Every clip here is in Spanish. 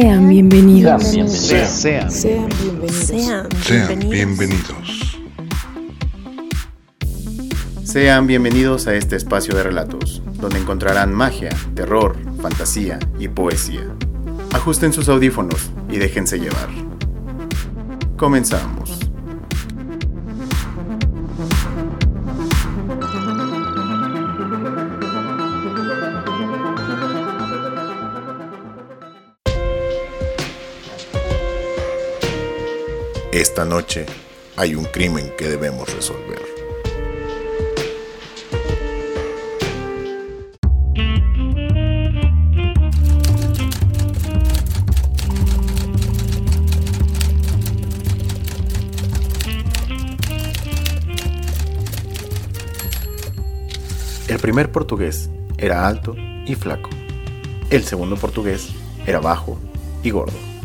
Sean bienvenidos. Sean Sean bienvenidos. Sean Sean bienvenidos. Sean bienvenidos a este espacio de relatos, donde encontrarán magia, terror, fantasía y poesía. Ajusten sus audífonos y déjense llevar. Comenzamos. Esta noche hay un crimen que debemos resolver. El primer portugués era alto y flaco. El segundo portugués era bajo y gordo.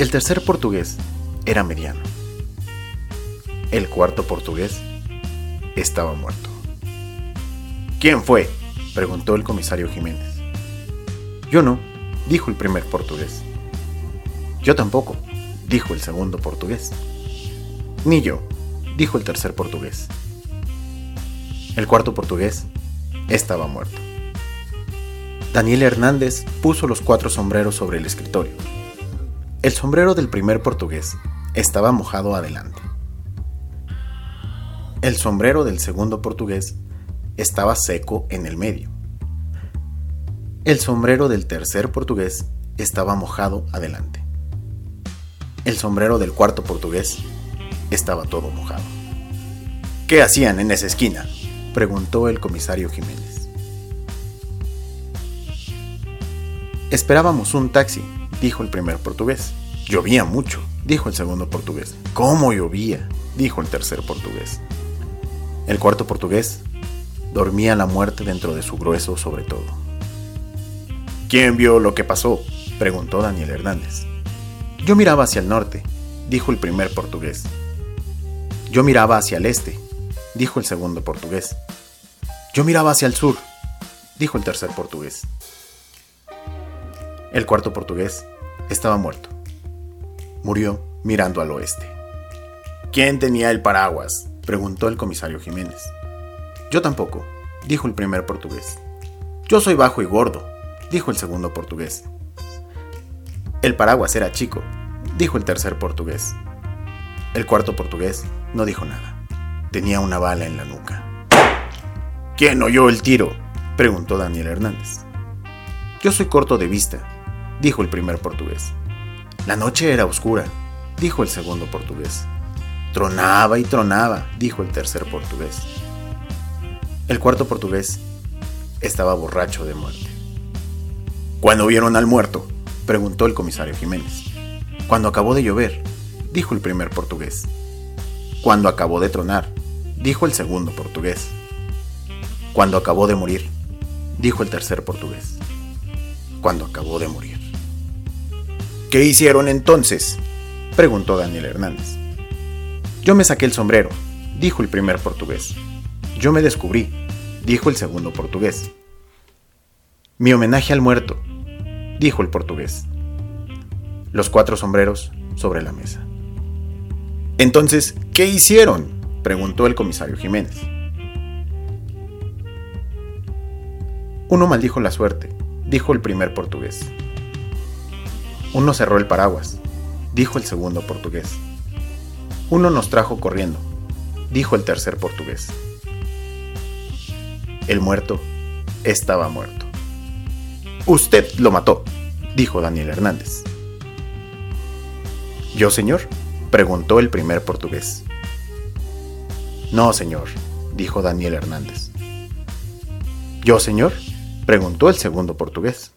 El tercer portugués era mediano. El cuarto portugués estaba muerto. ¿Quién fue? preguntó el comisario Jiménez. Yo no, dijo el primer portugués. Yo tampoco, dijo el segundo portugués. Ni yo, dijo el tercer portugués. El cuarto portugués estaba muerto. Daniel Hernández puso los cuatro sombreros sobre el escritorio. El sombrero del primer portugués estaba mojado adelante. El sombrero del segundo portugués estaba seco en el medio. El sombrero del tercer portugués estaba mojado adelante. El sombrero del cuarto portugués estaba todo mojado. ¿Qué hacían en esa esquina? preguntó el comisario Jiménez. Esperábamos un taxi, dijo el primer portugués. Llovía mucho, dijo el segundo portugués. ¿Cómo llovía? dijo el tercer portugués. El cuarto portugués dormía la muerte dentro de su grueso sobre todo. ¿Quién vio lo que pasó? preguntó Daniel Hernández. Yo miraba hacia el norte, dijo el primer portugués. Yo miraba hacia el este, dijo el segundo portugués. Yo miraba hacia el sur, dijo el tercer portugués. El cuarto portugués estaba muerto. Murió mirando al oeste. ¿Quién tenía el paraguas? preguntó el comisario Jiménez. Yo tampoco, dijo el primer portugués. Yo soy bajo y gordo, dijo el segundo portugués. El paraguas era chico, dijo el tercer portugués. El cuarto portugués no dijo nada. Tenía una bala en la nuca. ¿Quién oyó el tiro? preguntó Daniel Hernández. Yo soy corto de vista, dijo el primer portugués. La noche era oscura, dijo el segundo portugués. Tronaba y tronaba, dijo el tercer portugués. El cuarto portugués estaba borracho de muerte. ¿Cuándo vieron al muerto? preguntó el comisario Jiménez. Cuando acabó de llover, dijo el primer portugués. Cuando acabó de tronar, dijo el segundo portugués. Cuando acabó de morir, dijo el tercer portugués. Cuando acabó de morir. ¿Qué hicieron entonces? preguntó Daniel Hernández. Yo me saqué el sombrero, dijo el primer portugués. Yo me descubrí, dijo el segundo portugués. Mi homenaje al muerto, dijo el portugués. Los cuatro sombreros sobre la mesa. Entonces, ¿qué hicieron? preguntó el comisario Jiménez. Uno maldijo la suerte, dijo el primer portugués. Uno cerró el paraguas, dijo el segundo portugués. Uno nos trajo corriendo, dijo el tercer portugués. El muerto estaba muerto. Usted lo mató, dijo Daniel Hernández. ¿Yo, señor? preguntó el primer portugués. No, señor, dijo Daniel Hernández. ¿Yo, señor? preguntó el segundo portugués.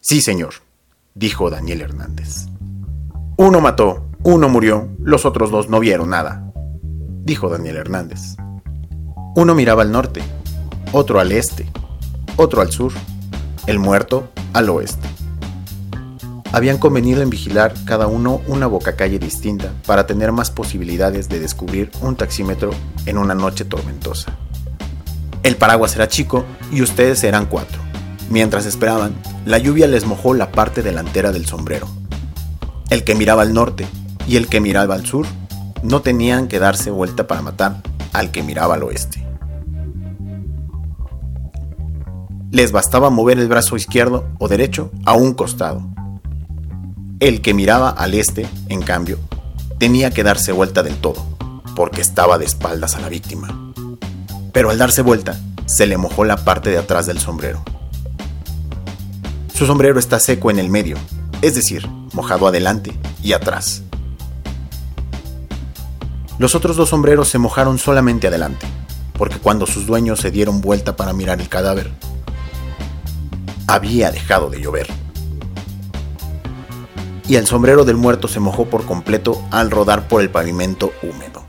Sí, señor, dijo Daniel Hernández. Uno mató, uno murió, los otros dos no vieron nada, dijo Daniel Hernández. Uno miraba al norte, otro al este, otro al sur, el muerto al oeste. Habían convenido en vigilar cada uno una bocacalle distinta para tener más posibilidades de descubrir un taxímetro en una noche tormentosa. El paraguas era chico y ustedes eran cuatro. Mientras esperaban, la lluvia les mojó la parte delantera del sombrero. El que miraba al norte y el que miraba al sur no tenían que darse vuelta para matar al que miraba al oeste. Les bastaba mover el brazo izquierdo o derecho a un costado. El que miraba al este, en cambio, tenía que darse vuelta del todo, porque estaba de espaldas a la víctima. Pero al darse vuelta, se le mojó la parte de atrás del sombrero. Su sombrero está seco en el medio, es decir, mojado adelante y atrás. Los otros dos sombreros se mojaron solamente adelante, porque cuando sus dueños se dieron vuelta para mirar el cadáver, había dejado de llover. Y el sombrero del muerto se mojó por completo al rodar por el pavimento húmedo.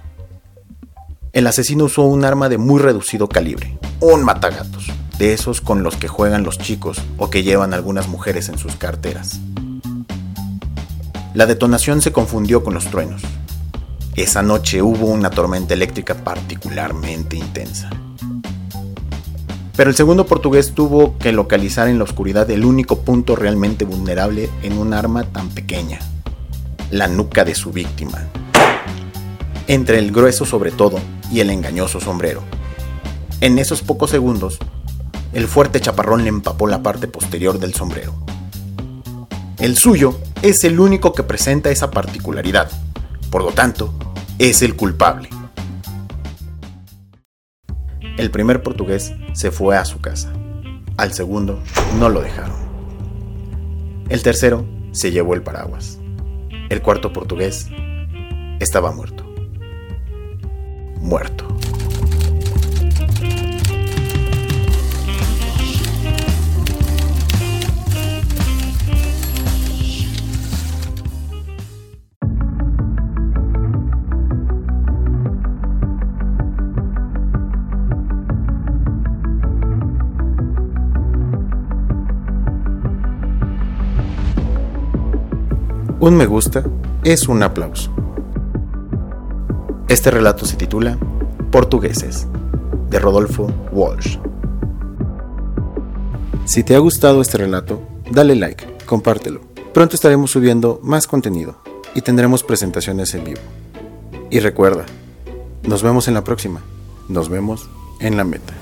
El asesino usó un arma de muy reducido calibre, un matagatos, de esos con los que juegan los chicos o que llevan algunas mujeres en sus carteras. La detonación se confundió con los truenos, esa noche hubo una tormenta eléctrica particularmente intensa. Pero el segundo portugués tuvo que localizar en la oscuridad el único punto realmente vulnerable en un arma tan pequeña, la nuca de su víctima, entre el grueso sobre todo y el engañoso sombrero. En esos pocos segundos, el fuerte chaparrón le empapó la parte posterior del sombrero. El suyo es el único que presenta esa particularidad. Por lo tanto, es el culpable. El primer portugués se fue a su casa. Al segundo no lo dejaron. El tercero se llevó el paraguas. El cuarto portugués estaba muerto. Muerto. Un me gusta es un aplauso. Este relato se titula Portugueses, de Rodolfo Walsh. Si te ha gustado este relato, dale like, compártelo. Pronto estaremos subiendo más contenido y tendremos presentaciones en vivo. Y recuerda, nos vemos en la próxima. Nos vemos en la meta.